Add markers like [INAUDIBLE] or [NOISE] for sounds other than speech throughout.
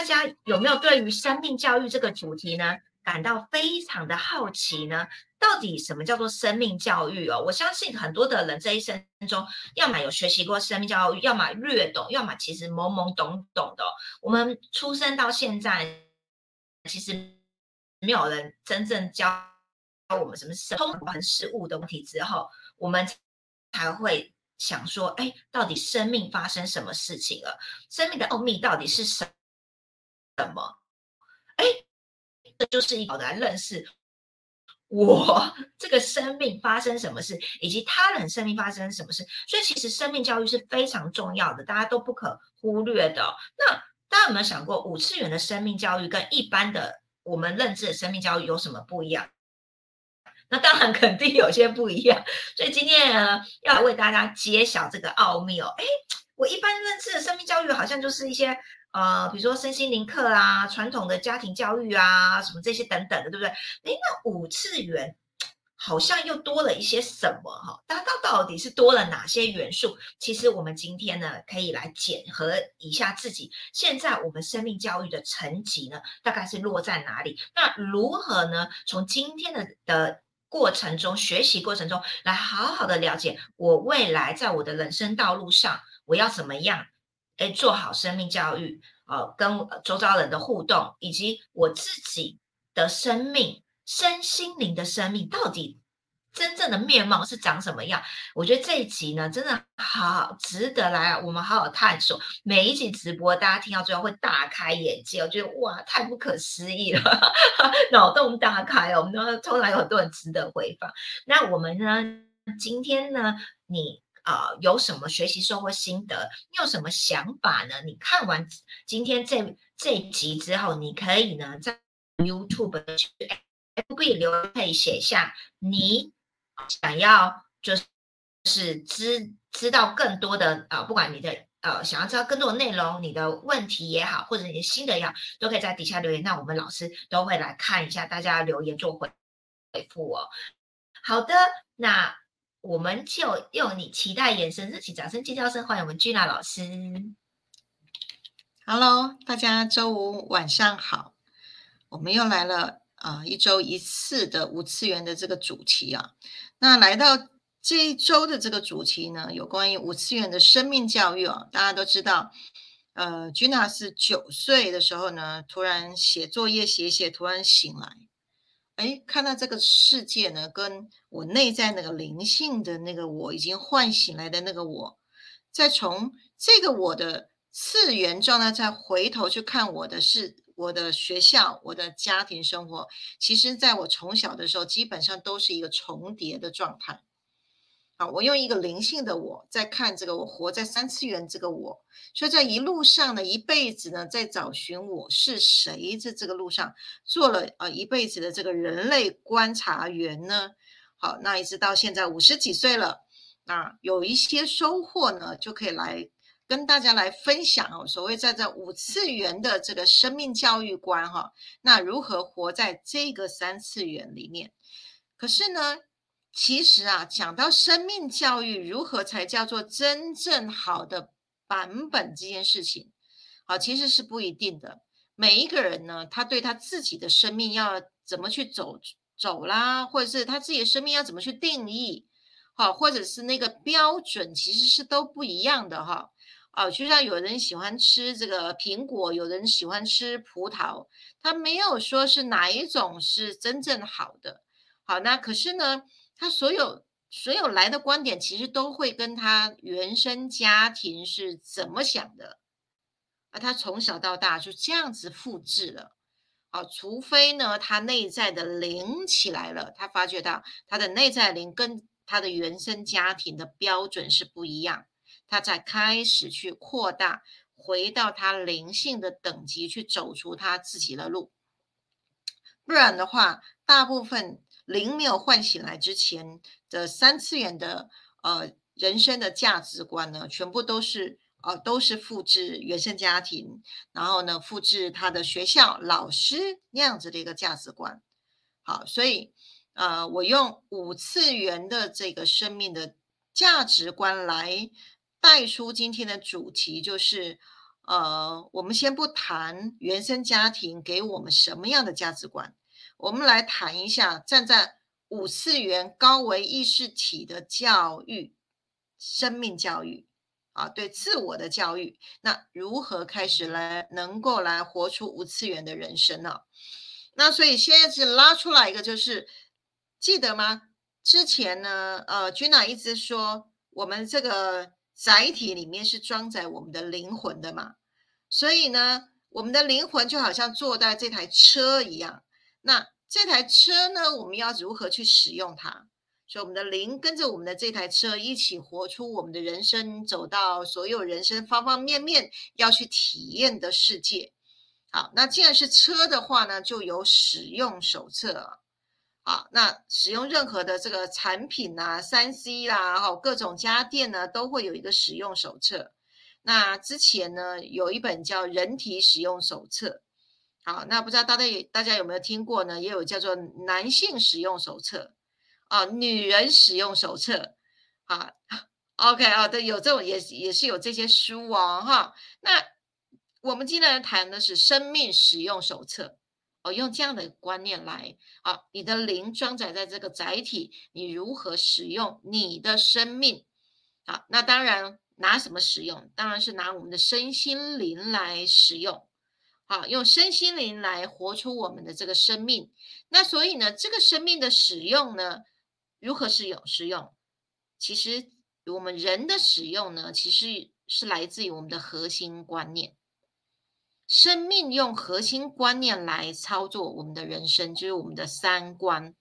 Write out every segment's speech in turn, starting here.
大家有没有对于生命教育这个主题呢，感到非常的好奇呢？到底什么叫做生命教育哦？我相信很多的人这一生中，要么有学习过生命教育，要么略懂，要么其实懵懵懂懂的。我们出生到现在，其实没有人真正教我们什么是通关事物的问题之后，我们才会想说，哎，到底生命发生什么事情了？生命的奥秘到底是什什么？哎，这就是一个来认识。我这个生命发生什么事，以及他人生命发生什么事，所以其实生命教育是非常重要的，大家都不可忽略的。那大家有没有想过，五次元的生命教育跟一般的我们认知的生命教育有什么不一样？那当然肯定有些不一样。所以今天，要来为大家揭晓这个奥秘哦。哎，我一般认知的生命教育好像就是一些。呃，比如说身心灵课啊，传统的家庭教育啊，什么这些等等的，对不对？哎，那五次元好像又多了一些什么哈？它到到底是多了哪些元素？其实我们今天呢，可以来检核一下自己现在我们生命教育的层级呢，大概是落在哪里？那如何呢？从今天的的过程中，学习过程中来好好的了解我未来在我的人生道路上，我要怎么样？哎，做好生命教育，呃，跟周遭人的互动，以及我自己的生命、身心灵的生命，到底真正的面貌是长什么样？我觉得这一集呢，真的好值得来我们好好探索。每一集直播，大家听到最后会大开眼界，我觉得哇，太不可思议了，[LAUGHS] 脑洞大开哦。我们都通常有很多人值得回放。那我们呢，今天呢，你。啊，有什么学习收获心得？你有什么想法呢？你看完今天这这集之后，你可以呢在 YouTube 去 FB 留言，可以写下你想要就是是知知道更多的啊，不管你的呃想要知道更多的内容，你的问题也好，或者你的心得也好，都可以在底下留言。那我们老师都会来看一下大家留言做回回复哦。好的，那。我们就用你期待眼神，热情掌声、尖叫声欢迎我们君娜老师。Hello，大家周五晚上好，我们又来了啊，一周一次的五次元的这个主题啊。那来到这一周的这个主题呢，有关于五次元的生命教育啊。大家都知道，呃，君娜是九岁的时候呢，突然写作业写写，突然醒来。哎，看到这个世界呢，跟我内在那个灵性的那个我已经唤醒来的那个我，再从这个我的次元状态再回头去看我的是我的学校、我的家庭生活，其实在我从小的时候，基本上都是一个重叠的状态。啊，我用一个灵性的我在看这个，我活在三次元这个我，所以在一路上呢，一辈子呢，在找寻我是谁在这个路上，做了呃一辈子的这个人类观察员呢。好，那一直到现在五十几岁了，那有一些收获呢，就可以来跟大家来分享哦。所谓在这五次元的这个生命教育观哈，那如何活在这个三次元里面？可是呢？其实啊，讲到生命教育如何才叫做真正好的版本这件事情，好，其实是不一定的。每一个人呢，他对他自己的生命要怎么去走走啦，或者是他自己的生命要怎么去定义，好，或者是那个标准，其实是都不一样的哈。哦，就像有人喜欢吃这个苹果，有人喜欢吃葡萄，他没有说是哪一种是真正好的。好，那可是呢？他所有所有来的观点，其实都会跟他原生家庭是怎么想的，而他从小到大就这样子复制了。好，除非呢，他内在的灵起来了，他发觉到他的内在灵跟他的原生家庭的标准是不一样，他才开始去扩大，回到他灵性的等级去走出他自己的路。不然的话，大部分。灵没有唤醒来之前的三次元的呃人生的价值观呢，全部都是呃都是复制原生家庭，然后呢复制他的学校老师那样子的一个价值观。好，所以呃我用五次元的这个生命的价值观来带出今天的主题，就是呃，我们先不谈原生家庭给我们什么样的价值观，我们来谈一下站在五次元高维意识体的教育，生命教育啊，对自我的教育，那如何开始来能够来活出五次元的人生呢？那所以现在是拉出来一个，就是记得吗？之前呢，呃，君娜一直说我们这个载体里面是装载我们的灵魂的嘛，所以呢，我们的灵魂就好像坐在这台车一样。那这台车呢，我们要如何去使用它？所以我们的灵跟着我们的这台车一起活出我们的人生，走到所有人生方方面面要去体验的世界。好，那既然是车的话呢，就有使用手册。好，那使用任何的这个产品啊，三 C 啦，哈，各种家电呢，都会有一个使用手册。那之前呢，有一本叫《人体使用手册》。好，那不知道大家有大家有没有听过呢？也有叫做《男性使用手册》啊，《女人使用手册》啊。OK 啊，对，有这种也也是有这些书哦，哈。那我们今天谈的是《生命使用手册》。哦，用这样的观念来啊，你的灵装载在这个载体，你如何使用你的生命？好，那当然拿什么使用？当然是拿我们的身心灵来使用。好，用身心灵来活出我们的这个生命。那所以呢，这个生命的使用呢，如何使用？使用，其实我们人的使用呢，其实是来自于我们的核心观念。生命用核心观念来操作我们的人生，就是我们的三观。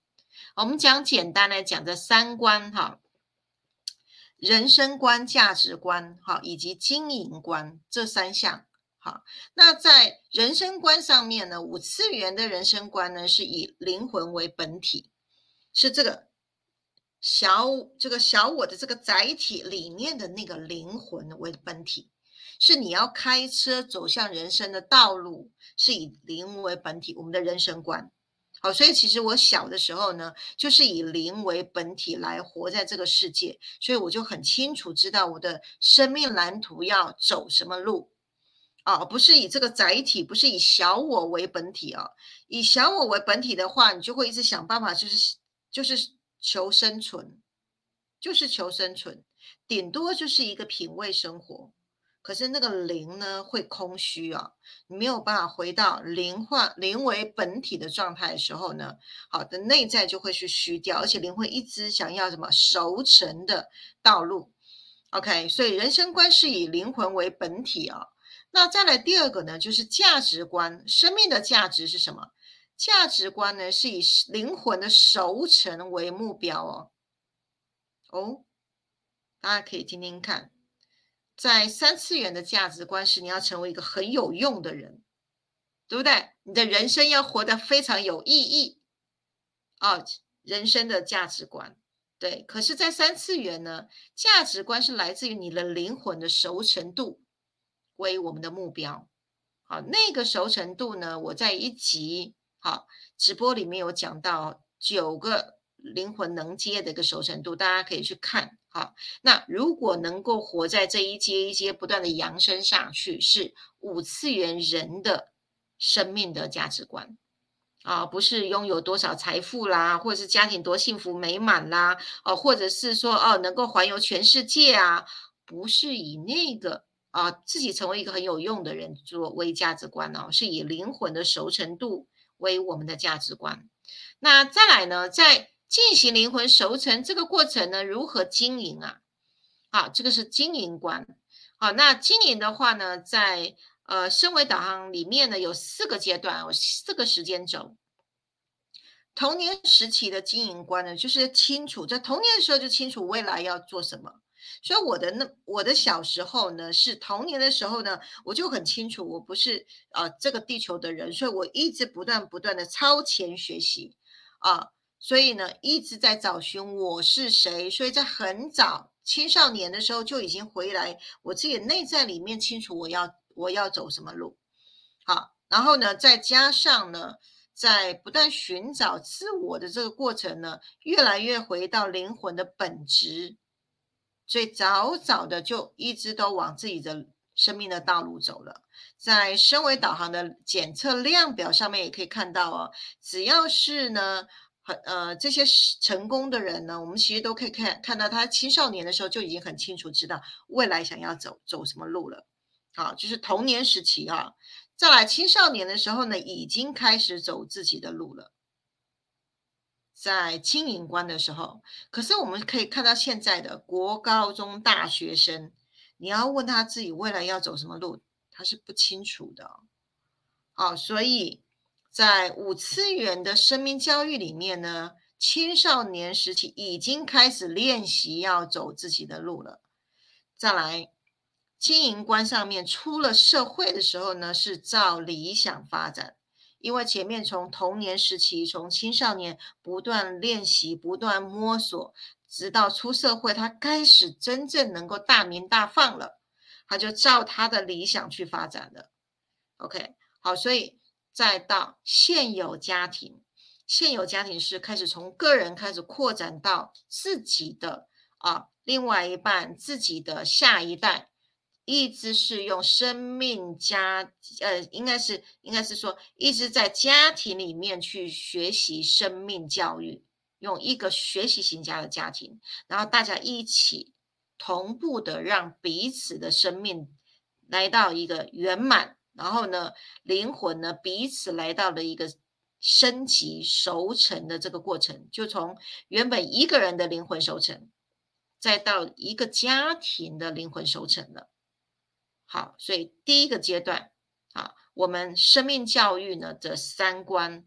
我们讲简单来讲，这三观哈，人生观、价值观哈，以及经营观这三项好。那在人生观上面呢，五次元的人生观呢，是以灵魂为本体，是这个小这个小我的这个载体里面的那个灵魂为本体。是你要开车走向人生的道路，是以灵为本体，我们的人生观。好，所以其实我小的时候呢，就是以灵为本体来活在这个世界，所以我就很清楚知道我的生命蓝图要走什么路啊，不是以这个载体，不是以小我为本体啊。以小我为本体的话，你就会一直想办法，就是就是求生存，就是求生存，顶多就是一个品味生活。可是那个灵呢，会空虚啊，你没有办法回到灵化灵为本体的状态的时候呢，好的内在就会去虚掉，而且灵会一直想要什么熟成的道路。OK，所以人生观是以灵魂为本体啊。那再来第二个呢，就是价值观，生命的价值是什么？价值观呢，是以灵魂的熟成为目标哦。哦，大家可以听听看。在三次元的价值观是，你要成为一个很有用的人，对不对？你的人生要活得非常有意义啊！人生的价值观，对。可是，在三次元呢，价值观是来自于你的灵魂的熟成度为我们的目标。好，那个熟成度呢，我在一集好直播里面有讲到九个灵魂能接的一个熟成度，大家可以去看。好，那如果能够活在这一阶一阶不断的扬升上去，是五次元人的生命的价值观啊，不是拥有多少财富啦，或者是家庭多幸福美满啦，哦，或者是说哦能够环游全世界啊，不是以那个啊自己成为一个很有用的人作为价值观哦，是以灵魂的熟成度为我们的价值观。那再来呢，在进行灵魂熟成这个过程呢，如何经营啊？好，这个是经营观。好，那经营的话呢，在呃升维导航里面呢，有四个阶段，有四个时间轴。童年时期的经营观呢，就是清楚在童年的时候就清楚未来要做什么。所以我的那我的小时候呢，是童年的时候呢，我就很清楚我不是呃这个地球的人，所以我一直不断不断的超前学习啊。所以呢，一直在找寻我是谁。所以在很早青少年的时候就已经回来，我自己内在里面清楚我要我要走什么路。好，然后呢，再加上呢，在不断寻找自我的这个过程呢，越来越回到灵魂的本质。所以早早的就一直都往自己的生命的道路走了。在身为导航的检测量表上面也可以看到哦，只要是呢，很呃这些成功的人呢，我们其实都可以看看到他青少年的时候就已经很清楚知道未来想要走走什么路了。好，就是童年时期啊，再来青少年的时候呢，已经开始走自己的路了。在经营关的时候，可是我们可以看到现在的国高中大学生，你要问他自己未来要走什么路。他是不清楚的，好，所以在五次元的生命教育里面呢，青少年时期已经开始练习要走自己的路了。再来，经营观上面出了社会的时候呢，是照理想发展，因为前面从童年时期，从青少年不断练习、不断摸索，直到出社会，他开始真正能够大名大放了。他就照他的理想去发展的，OK，好，所以再到现有家庭，现有家庭是开始从个人开始扩展到自己的啊，另外一半自己的下一代，一直是用生命家，呃，应该是应该是说一直在家庭里面去学习生命教育，用一个学习型家的家庭，然后大家一起。同步的让彼此的生命来到一个圆满，然后呢，灵魂呢彼此来到了一个升级熟成的这个过程，就从原本一个人的灵魂熟成，再到一个家庭的灵魂熟成了。好，所以第一个阶段啊，我们生命教育呢的三观，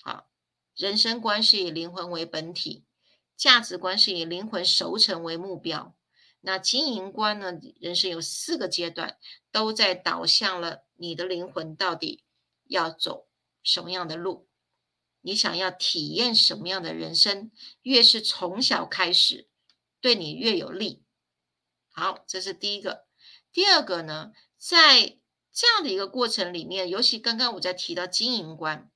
好，人生观是以灵魂为本体，价值观是以灵魂熟成为目标。那经营观呢？人生有四个阶段，都在导向了你的灵魂到底要走什么样的路，你想要体验什么样的人生，越是从小开始，对你越有利。好，这是第一个。第二个呢，在这样的一个过程里面，尤其刚刚我在提到经营观，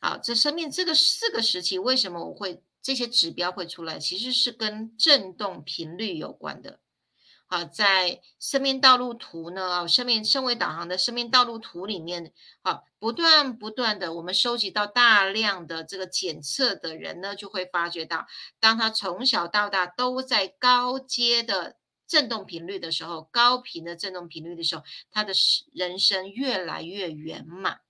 好，这生命这个四个时期，为什么我会这些指标会出来？其实是跟振动频率有关的。好，在生命道路图呢？啊，生命升维导航的生命道路图里面，好，不断不断的，我们收集到大量的这个检测的人呢，就会发觉到，当他从小到大都在高阶的振动频率的时候，高频的振动频率的时候，他的人生越来越圆满。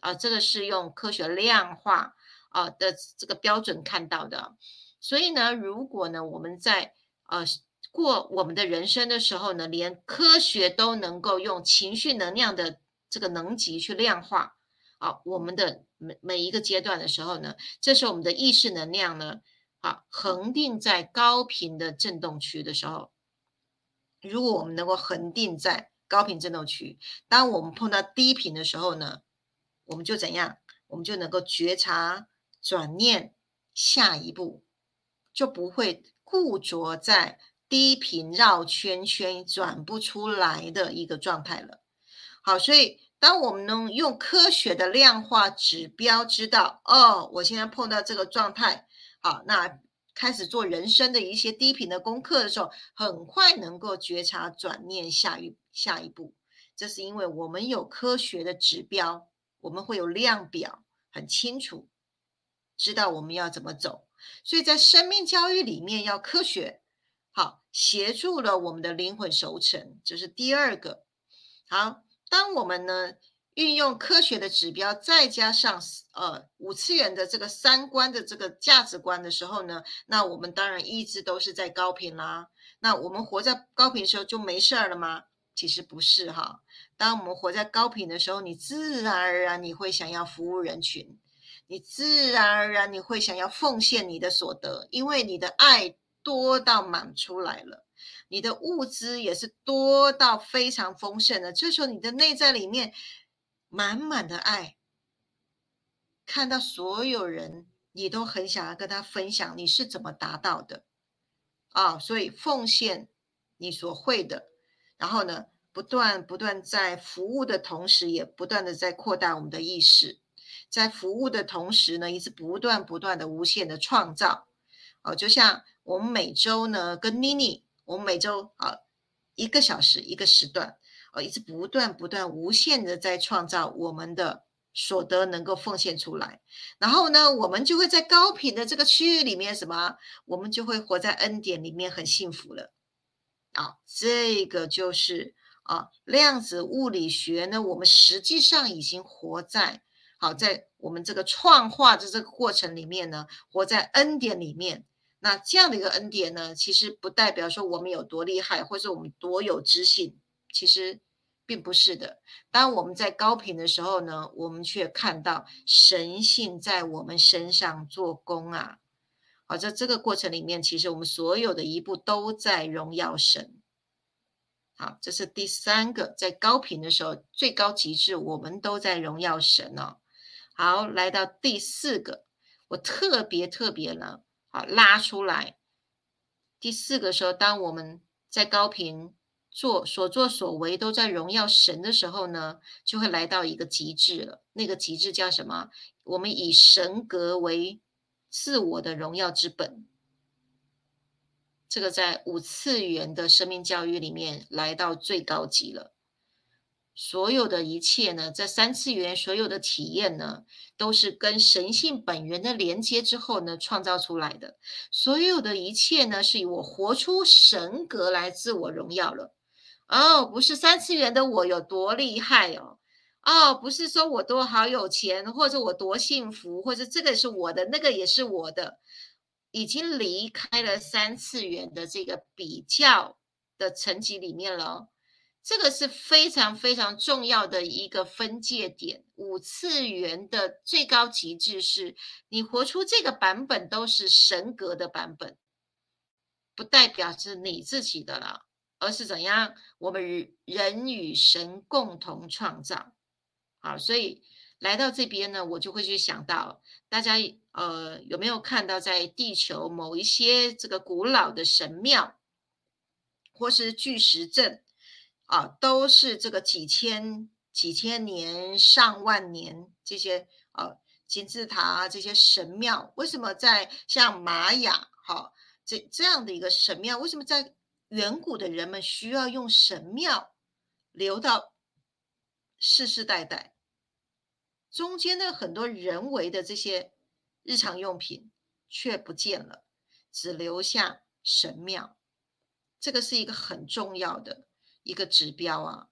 啊，这个是用科学量化啊的这个标准看到的。所以呢，如果呢，我们在呃。过我们的人生的时候呢，连科学都能够用情绪能量的这个能级去量化啊，我们的每每一个阶段的时候呢，这是我们的意识能量呢，啊，恒定在高频的振动区的时候，如果我们能够恒定在高频振动区，当我们碰到低频的时候呢，我们就怎样？我们就能够觉察、转念，下一步就不会固着在。低频绕圈圈转不出来的一个状态了。好，所以当我们能用科学的量化指标知道，哦，我现在碰到这个状态，好，那开始做人生的一些低频的功课的时候，很快能够觉察转念下一下一步。这是因为我们有科学的指标，我们会有量表，很清楚知道我们要怎么走。所以在生命教育里面要科学。好，协助了我们的灵魂熟成，这是第二个。好，当我们呢运用科学的指标，再加上呃五次元的这个三观的这个价值观的时候呢，那我们当然一直都是在高频啦。那我们活在高频的时候就没事儿了吗？其实不是哈。当我们活在高频的时候，你自然而然你会想要服务人群，你自然而然你会想要奉献你的所得，因为你的爱。多到满出来了，你的物资也是多到非常丰盛的。这时候你的内在里面满满的爱，看到所有人，你都很想要跟他分享你是怎么达到的啊！所以奉献你所会的，然后呢，不断不断在服务的同时，也不断的在扩大我们的意识，在服务的同时呢，一直不断不断的无限的创造哦，就像。我们每周呢，跟妮妮，我们每周啊一个小时一个时段，呃，一直不断不断无限的在创造我们的所得能够奉献出来，然后呢，我们就会在高频的这个区域里面，什么？我们就会活在恩典里面，很幸福了。啊，这个就是啊，量子物理学呢，我们实际上已经活在好在我们这个创化的这个过程里面呢，活在恩典里面。那这样的一个恩典呢，其实不代表说我们有多厉害，或者我们多有知性，其实并不是的。当我们在高频的时候呢，我们却看到神性在我们身上做工啊！好，在这个过程里面，其实我们所有的一步都在荣耀神。好，这是第三个，在高频的时候，最高极致，我们都在荣耀神哦。好，来到第四个，我特别特别呢。好，拉出来。第四个时候，当我们在高频做所作所为都在荣耀神的时候呢，就会来到一个极致了。那个极致叫什么？我们以神格为自我的荣耀之本。这个在五次元的生命教育里面来到最高级了。所有的一切呢，在三次元所有的体验呢，都是跟神性本源的连接之后呢，创造出来的。所有的一切呢，是以我活出神格来自我荣耀了。哦，不是三次元的我有多厉害哦，哦，不是说我多好有钱，或者我多幸福，或者这个是我的，那个也是我的，已经离开了三次元的这个比较的层级里面了。这个是非常非常重要的一个分界点。五次元的最高极致是你活出这个版本都是神格的版本，不代表是你自己的了，而是怎样？我们人与神共同创造。好，所以来到这边呢，我就会去想到，大家呃有没有看到在地球某一些这个古老的神庙，或是巨石阵？啊，都是这个几千、几千年、上万年这些呃金字塔啊，这些神庙，为什么在像玛雅哈这这样的一个神庙，为什么在远古的人们需要用神庙留到世世代代？中间的很多人为的这些日常用品却不见了，只留下神庙，这个是一个很重要的。一个指标啊，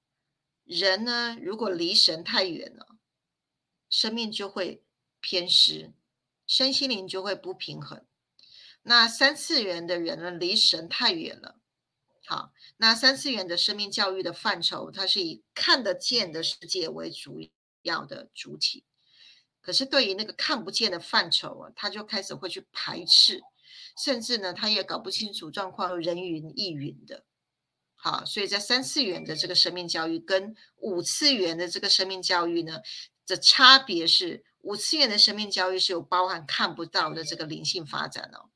人呢，如果离神太远了，生命就会偏失，身心灵就会不平衡。那三次元的人呢，离神太远了。好，那三次元的生命教育的范畴，它是以看得见的世界为主要的主体。可是对于那个看不见的范畴啊，他就开始会去排斥，甚至呢，他也搞不清楚状况，人云亦云的。好，所以在三次元的这个生命教育跟五次元的这个生命教育呢，的差别是，五次元的生命教育是有包含看不到的这个灵性发展哦。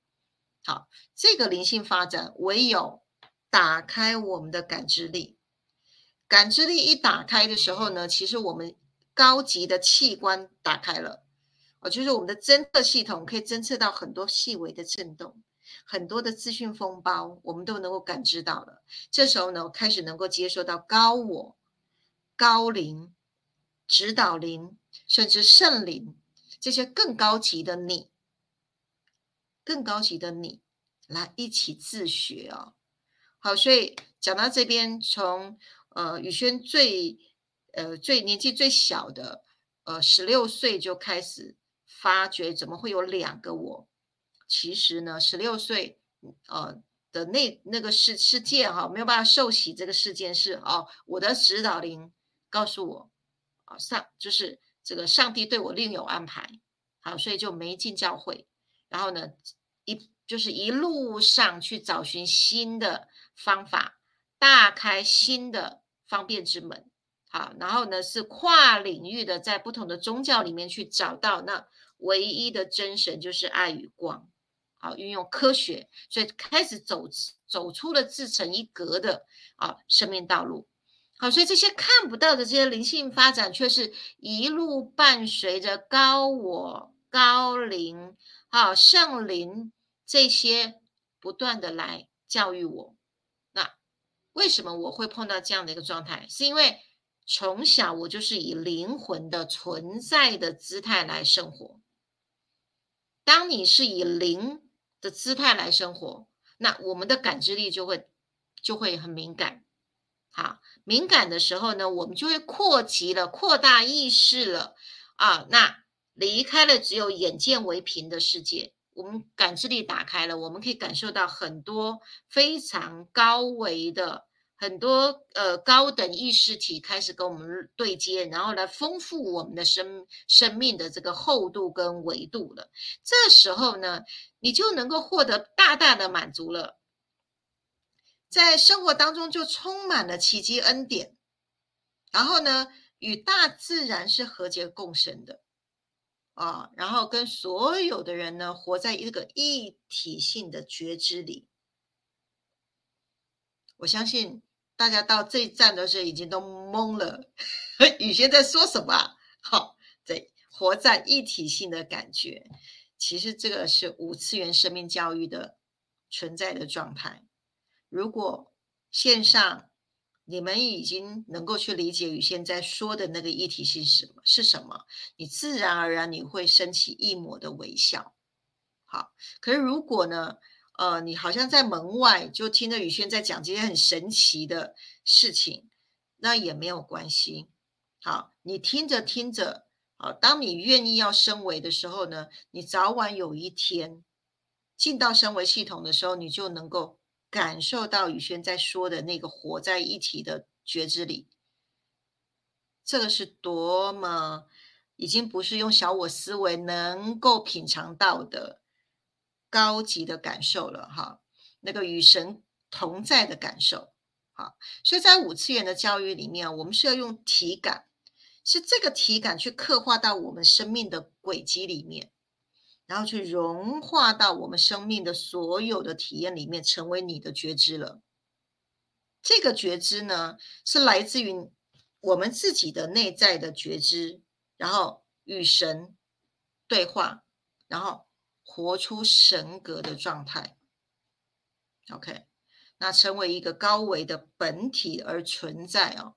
好，这个灵性发展唯有打开我们的感知力，感知力一打开的时候呢，其实我们高级的器官打开了，哦，就是我们的侦测系统可以侦测到很多细微的震动。很多的资讯风暴，我们都能够感知到了。这时候呢，开始能够接受到高我、高灵、指导灵，甚至圣灵这些更高级的你，更高级的你来一起自学哦。好，所以讲到这边，从呃宇轩最呃最年纪最小的呃十六岁就开始发觉，怎么会有两个我？其实呢，十六岁，呃的那那个事事件哈，没有办法受洗这个事件是哦，我的指导灵告诉我，啊上就是这个上帝对我另有安排，好，所以就没进教会，然后呢一就是一路上去找寻新的方法，大开新的方便之门，好，然后呢是跨领域的在不同的宗教里面去找到那唯一的真神，就是爱与光。好，运用科学，所以开始走走出了自成一格的啊生命道路。好，所以这些看不到的这些灵性发展，却是一路伴随着高我、高灵、好圣灵这些不断的来教育我。为什么我会碰到这样的一个状态？是因为从小我就是以灵魂的存在的姿态来生活。当你是以灵的姿态来生活，那我们的感知力就会就会很敏感。好，敏感的时候呢，我们就会扩及了，扩大意识了啊。那离开了只有眼见为凭的世界。我们感知力打开了，我们可以感受到很多非常高维的、很多呃高等意识体开始跟我们对接，然后来丰富我们的生生命的这个厚度跟维度了。这时候呢，你就能够获得大大的满足了，在生活当中就充满了奇迹恩典，然后呢，与大自然是和谐共生的。啊，然后跟所有的人呢，活在一个一体性的觉知里。我相信大家到这一站的时候，已经都懵了。雨轩在说什么？好，对，活在一体性的感觉，其实这个是五次元生命教育的存在的状态。如果线上，你们已经能够去理解雨轩在说的那个议题是什么？是什么？你自然而然你会升起一抹的微笑。好，可是如果呢？呃，你好像在门外就听着宇轩在讲这些很神奇的事情，那也没有关系。好，你听着听着，好，当你愿意要升维的时候呢，你早晚有一天进到升维系统的时候，你就能够。感受到宇轩在说的那个活在一体的觉知里，这个是多么已经不是用小我思维能够品尝到的高级的感受了哈，那个与神同在的感受，好，所以在五次元的教育里面，我们是要用体感，是这个体感去刻画到我们生命的轨迹里面。然后去融化到我们生命的所有的体验里面，成为你的觉知了。这个觉知呢，是来自于我们自己的内在的觉知，然后与神对话，然后活出神格的状态。OK，那成为一个高维的本体而存在哦。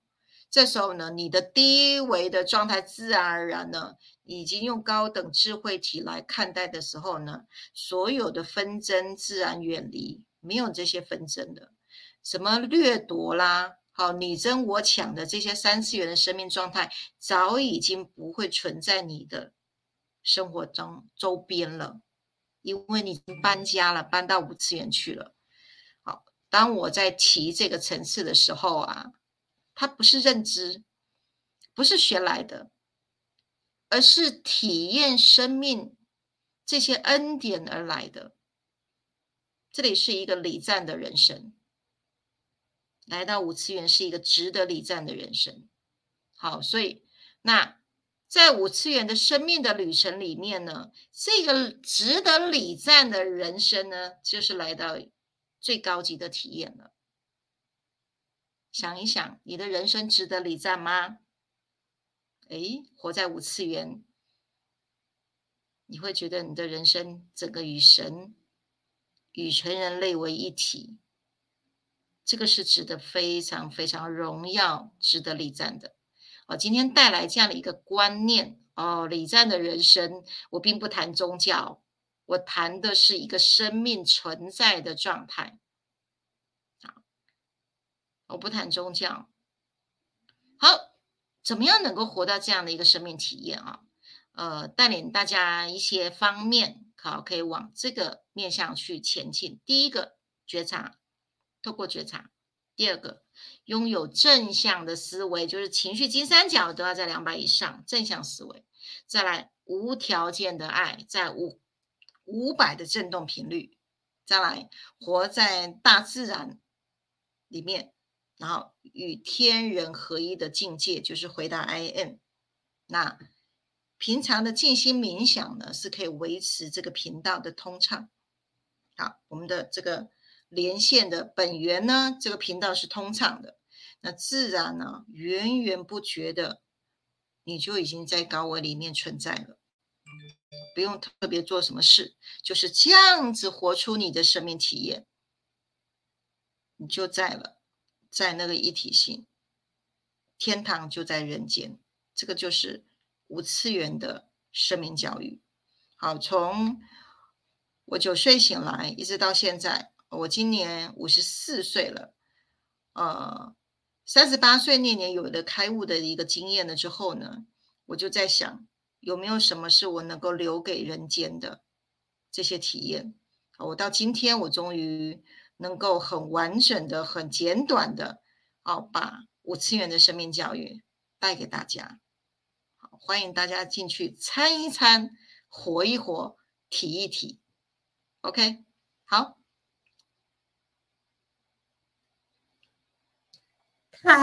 这时候呢，你的低维的状态自然而然呢。已经用高等智慧体来看待的时候呢，所有的纷争自然远离，没有这些纷争的，什么掠夺啦，好你争我抢的这些三次元的生命状态，早已经不会存在你的生活中周边了，因为你已经搬家了，搬到五次元去了。好，当我在提这个层次的时候啊，它不是认知，不是学来的。而是体验生命这些恩典而来的。这里是一个礼赞的人生，来到五次元是一个值得礼赞的人生。好，所以那在五次元的生命的旅程里面呢，这个值得礼赞的人生呢，就是来到最高级的体验了。想一想，你的人生值得礼赞吗？哎，活在五次元，你会觉得你的人生整个与神、与全人类为一体，这个是值得非常非常荣耀、值得礼赞的。我，今天带来这样的一个观念哦，礼赞的人生，我并不谈宗教，我谈的是一个生命存在的状态。好，我不谈宗教。好。怎么样能够活到这样的一个生命体验啊？呃，带领大家一些方面，好，可以往这个面向去前进。第一个，觉察，透过觉察；第二个，拥有正向的思维，就是情绪金三角都要在两百以上，正向思维。再来，无条件的爱，在五五百的振动频率。再来，活在大自然里面。然后与天人合一的境界就是回答 I N。那平常的静心冥想呢，是可以维持这个频道的通畅。好，我们的这个连线的本源呢，这个频道是通畅的，那自然呢，源源不绝的，你就已经在高维里面存在了，不用特别做什么事，就是这样子活出你的生命体验，你就在了。在那个一体性，天堂就在人间，这个就是五次元的生命教育。好，从我九岁醒来一直到现在，我今年五十四岁了，呃，三十八岁那年有了开悟的一个经验了之后呢，我就在想，有没有什么是我能够留给人间的这些体验？我到今天，我终于。能够很完整的、很简短的，哦，把五次元的生命教育带给大家。好，欢迎大家进去参一参、活一活、体一体。OK，好，太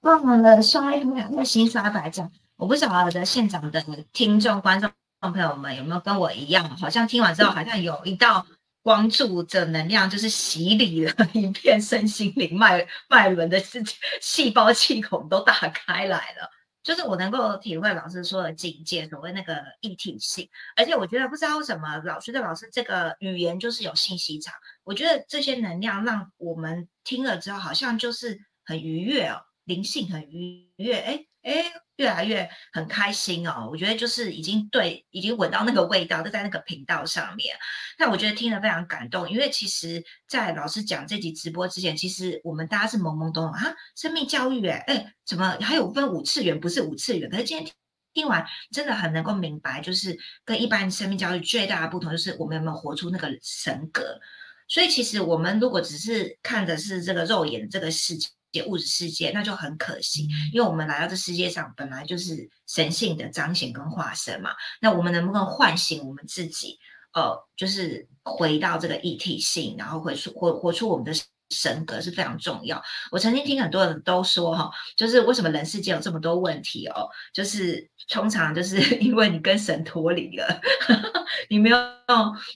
棒了！刷一个新刷白奖，我不晓得现场的听众、观众朋友们有没有跟我一样，好像听完之后好像有一道。光柱的能量就是洗礼了一片身心灵脉脉轮的细细胞气孔都打开来了，[LAUGHS] 就是我能够体会老师说的境界，所谓那个一体性。而且我觉得不知道为什么老师的老师这个语言就是有信息场，我觉得这些能量让我们听了之后好像就是很愉悦哦，灵性很愉悦，哎。哎，越来越很开心哦！我觉得就是已经对，已经闻到那个味道，都在那个频道上面。那我觉得听得非常感动，因为其实，在老师讲这集直播之前，其实我们大家是懵懵懂懂啊，生命教育，哎哎，怎么还有分五次元？不是五次元。可是今天听完，真的很能够明白，就是跟一般生命教育最大的不同，就是我们有没有活出那个神格。所以其实我们如果只是看的是这个肉眼这个世界。物质世界那就很可惜，因为我们来到这世界上本来就是神性的彰显跟化身嘛。那我们能不能唤醒我们自己？呃，就是回到这个一体性，然后回出活活出我们的。神格是非常重要。我曾经听很多人都说，哈，就是为什么人世间有这么多问题哦？就是通常就是 [LAUGHS] 因为你跟神脱离了，[LAUGHS] 你没有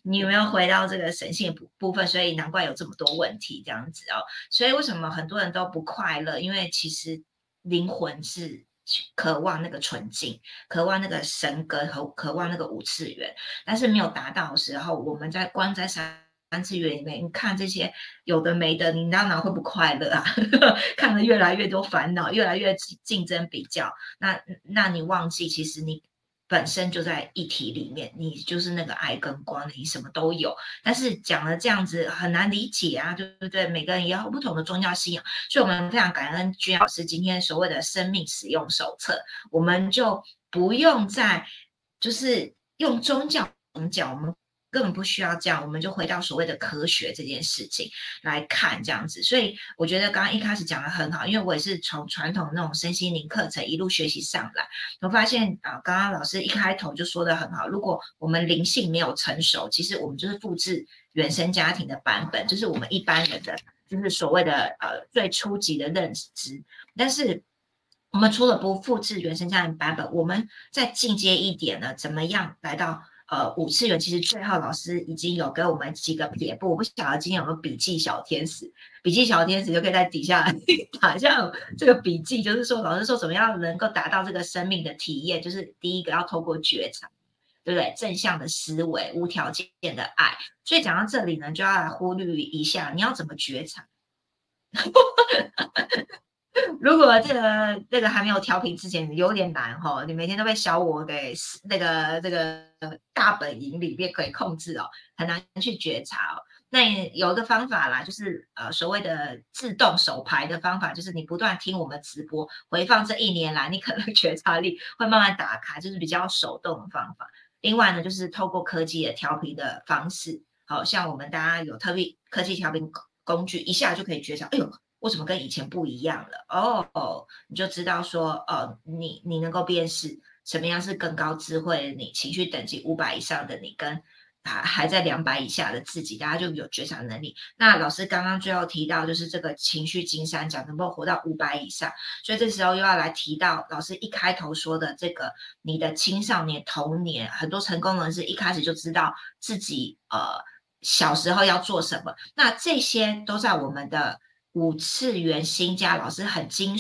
你没有回到这个神性部部分，所以难怪有这么多问题这样子哦。所以为什么很多人都不快乐？因为其实灵魂是渴望那个纯净，渴望那个神格和渴望那个五次元，但是没有达到的时候，我们在关在山。三次元里面，你看这些有的没的，你当然会不快乐啊！[LAUGHS] 看了越来越多烦恼，越来越竞争比较，那那你忘记其实你本身就在一体里面，你就是那个爱跟光，你什么都有。但是讲了这样子很难理解啊，对不对？每个人也有不同的宗教信仰，所以我们非常感恩君老师今天所谓的生命使用手册，我们就不用再就是用宗教讲我们。根本不需要这样，我们就回到所谓的科学这件事情来看这样子。所以我觉得刚刚一开始讲的很好，因为我也是从传统那种身心灵课程一路学习上来，我发现啊，刚刚老师一开头就说的很好，如果我们灵性没有成熟，其实我们就是复制原生家庭的版本，就是我们一般人的就是所谓的呃最初级的认知。但是我们除了不复制原生家庭版本，我们再进阶一点呢，怎么样来到？呃，五次元其实最后老师已经有给我们几个撇步，我不晓得今天有没有笔记小天使，笔记小天使就可以在底下 [LAUGHS] 打下这个笔记，就是说老师说怎么样能够达到这个生命的体验，就是第一个要透过觉察，对不对？正向的思维，无条件的爱。所以讲到这里呢，就要来忽略一下，你要怎么觉察？[LAUGHS] [LAUGHS] 如果这个这个还没有调频之前，有点难哈。你每天都被小我给那个这个大本营里面可以控制哦，很难去觉察哦。那有一个方法啦，就是呃所谓的自动手牌的方法，就是你不断听我们直播回放这一年来，你可能 [LAUGHS] 觉察力会慢慢打开，就是比较手动的方法。另外呢，就是透过科技的调频的方式，好像我们大家有特别科技调频工具，一下就可以觉察，哎呦。为什么跟以前不一样了？哦，你就知道说，哦，你你能够辨识什么样是更高智慧的你，情绪等级五百以上的你，跟还还在两百以下的自己，大家就有觉察能力。那老师刚刚最后提到，就是这个情绪金三角能够活到五百以上，所以这时候又要来提到老师一开头说的这个，你的青少年童年，很多成功人士一开始就知道自己呃小时候要做什么，那这些都在我们的。五次元新家老师很精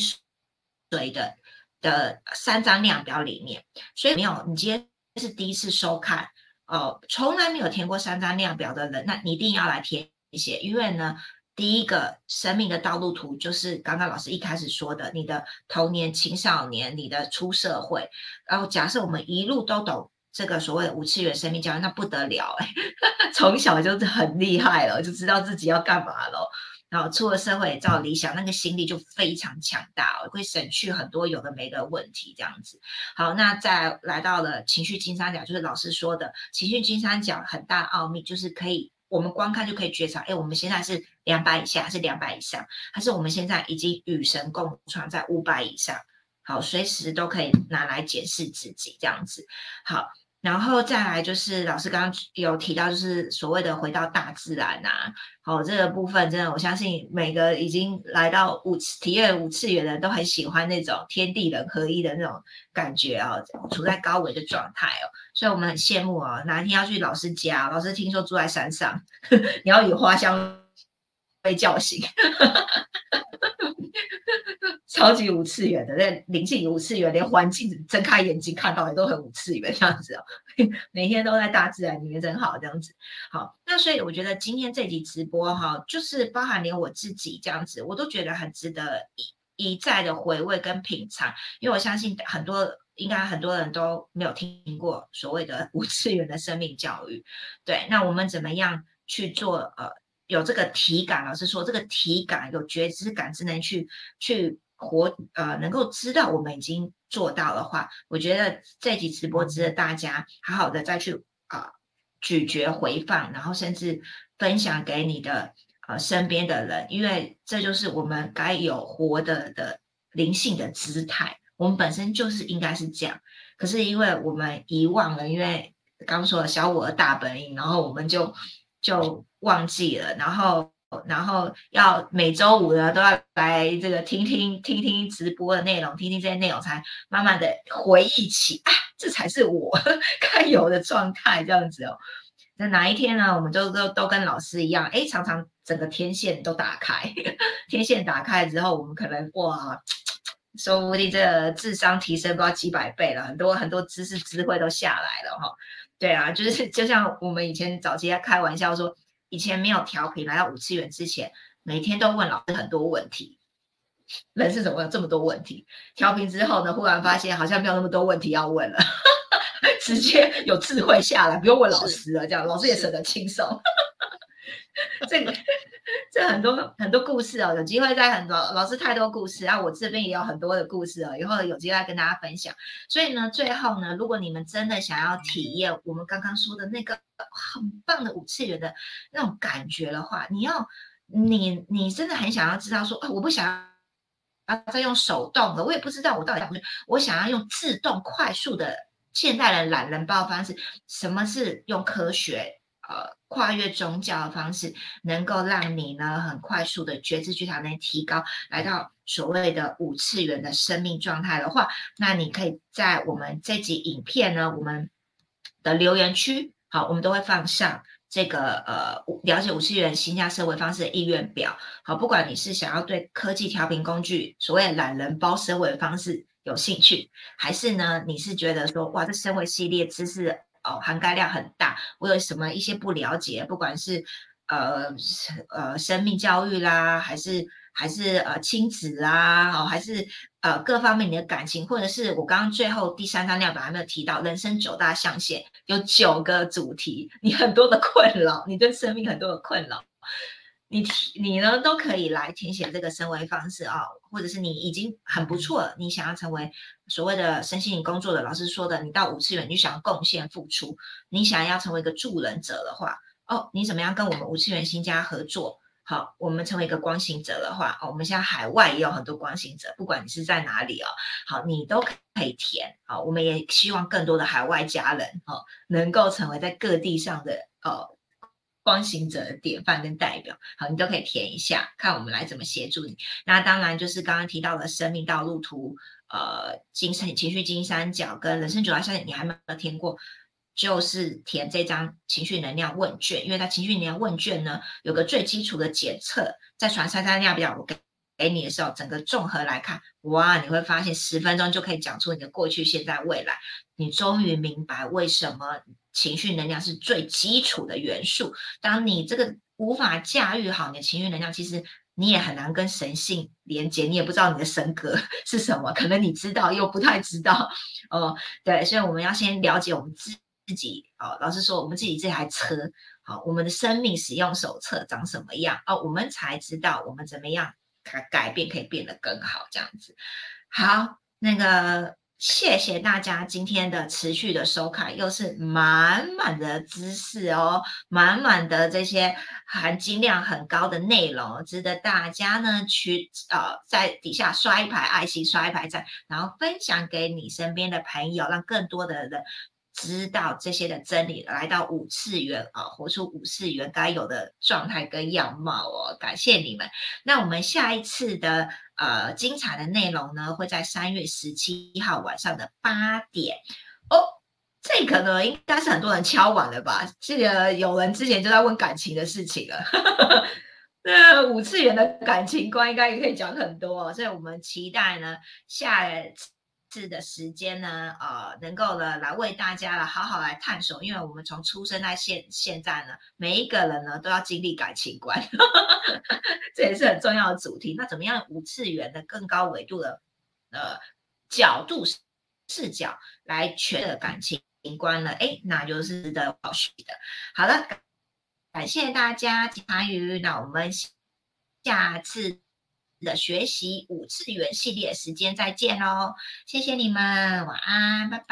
髓的的三张量表里面，所以没有你今天是第一次收看哦，从来没有填过三张量表的人，那你一定要来填写，因为呢，第一个生命的道路图就是刚刚老师一开始说的，你的童年、青少年，你的出社会。然后假设我们一路都懂这个所谓的五次元生命教育，那不得了哎，[LAUGHS] 从小就是很厉害了，就知道自己要干嘛了。然后出了社会，照理想，那个心力就非常强大哦，会省去很多有的没的问题，这样子。好，那再来到了情绪金三角，就是老师说的情绪金三角很大奥秘，就是可以。我们光看就可以觉察，哎，我们现在是两百以下，是两百以上，还是我们现在已经与神共存在五百以上？好，随时都可以拿来检视自己，这样子。好。然后再来就是老师刚刚有提到，就是所谓的回到大自然啊，好这个部分真的，我相信每个已经来到五次体验五次元的人都很喜欢那种天地人合一的那种感觉啊，处在高维的状态哦，所以我们很羡慕哦，哪一天要去老师家，老师听说住在山上，[LAUGHS] 你要以花香被叫醒。[LAUGHS] 超级五次元的，那灵性五次元，连环境睁开眼睛看到的都很五次元这样子哦。[LAUGHS] 每天都在大自然里面，真好这样子。好，那所以我觉得今天这集直播哈，就是包含连我自己这样子，我都觉得很值得一一再的回味跟品尝，因为我相信很多应该很多人都没有听过所谓的五次元的生命教育。对，那我们怎么样去做？呃，有这个体感，老师说这个体感有觉知感，智能去去。活呃，能够知道我们已经做到的话，我觉得这集直播值得大家好好的再去啊咀嚼回放，然后甚至分享给你的呃身边的人，因为这就是我们该有活的的灵性的姿态，我们本身就是应该是这样，可是因为我们遗忘了，因为刚说了小我的大本营，然后我们就就忘记了，然后。然后要每周五呢都要来这个听听听听直播的内容，听听这些内容，才慢慢的回忆起啊，这才是我 [LAUGHS] 该有的状态这样子哦。那哪一天呢，我们就都都跟老师一样，哎，常常整个天线都打开，[LAUGHS] 天线打开之后，我们可能哇，说不定这个智商提升不知道几百倍了，很多很多知识智慧都下来了哈。对啊，就是就像我们以前早期开玩笑说。以前没有调频，来到五次元之前，每天都问老师很多问题。人是怎么有这么多问题？调频之后呢，忽然发现好像没有那么多问题要问了，[LAUGHS] 直接有智慧下来，不用问老师了，这样老师也省得轻松。这 [LAUGHS] 个这很多很多故事哦，有机会在很多老师太多故事啊，我这边也有很多的故事哦，以后有机会跟大家分享。所以呢，最后呢，如果你们真的想要体验我们刚刚说的那个很棒的五次元的那种感觉的话，你要你你真的很想要知道说，我不想要再用手动的，我也不知道我到底要不我想要用自动快速的现代的懒人包方式，什么是用科学？呃，跨越宗教的方式，能够让你呢很快速的觉知觉察能提高，来到所谓的五次元的生命状态的话，那你可以在我们这集影片呢，我们的留言区，好，我们都会放上这个呃了解五次元新加社会方式的意愿表。好，不管你是想要对科技调频工具，所谓懒人包生活方式有兴趣，还是呢你是觉得说哇，这生活系列知识。哦，涵盖量很大。我有什么一些不了解，不管是呃呃生命教育啦，还是还是呃亲子啦，哦，还是呃各方面你的感情，或者是我刚刚最后第三张量表还没有提到，人生九大象限有九个主题，你很多的困扰，你对生命很多的困扰。你你呢都可以来填写这个升维方式啊，或者是你已经很不错，你想要成为所谓的身心灵工作的老师说的，你到五次元你想要贡献付出，你想要成为一个助人者的话，哦，你怎么样跟我们五次元新家合作？好，我们成为一个光行者的话，哦，我们现在海外也有很多光行者，不管你是在哪里哦，好，你都可以填。好，我们也希望更多的海外家人哦，能够成为在各地上的哦。光行者的典范跟代表，好，你都可以填一下，看我们来怎么协助你。那当然就是刚刚提到的生命道路图，呃，精神情绪金三角跟人生九大象限，你还没有填过，就是填这张情绪能量问卷。因为它情绪能量问卷呢，有个最基础的检测，在传三三量表我给给你的时候，整个综合来看，哇，你会发现十分钟就可以讲出你的过去、现在、未来。你终于明白为什么。情绪能量是最基础的元素。当你这个无法驾驭好你的情绪能量，其实你也很难跟神性连接，你也不知道你的神格 [LAUGHS] 是什么，可能你知道又不太知道哦。对，所以我们要先了解我们自自己哦。老师说，我们自己这台车，好，我们的生命使用手册长什么样哦，我们才知道我们怎么样改改变可以变得更好，这样子。好，那个。谢谢大家今天的持续的收看，又是满满的知识哦，满满的这些含金量很高的内容，值得大家呢去呃在底下刷一排爱心，刷一排赞，然后分享给你身边的朋友，让更多的人。知道这些的真理，来到五次元啊，活出五次元该有的状态跟样貌哦。感谢你们。那我们下一次的呃精彩的内容呢，会在三月十七号晚上的八点哦。这个呢，应该是很多人敲完了吧？记得有人之前就在问感情的事情了。[LAUGHS] 那五次元的感情观应该也可以讲很多，哦所以我们期待呢下。次的时间呢，呃，能够呢来为大家了好好来探索，因为我们从出生到现现在呢，每一个人呢都要经历感情观，[LAUGHS] 这也是很重要的主题。那怎么样五次元的更高维度的呃角度视角来诠的感情观呢？哎，那就是值得保续的。好了，感谢大家参与，那我们下次。的学习五次元系列时间再见喽，谢谢你们，晚安，拜拜。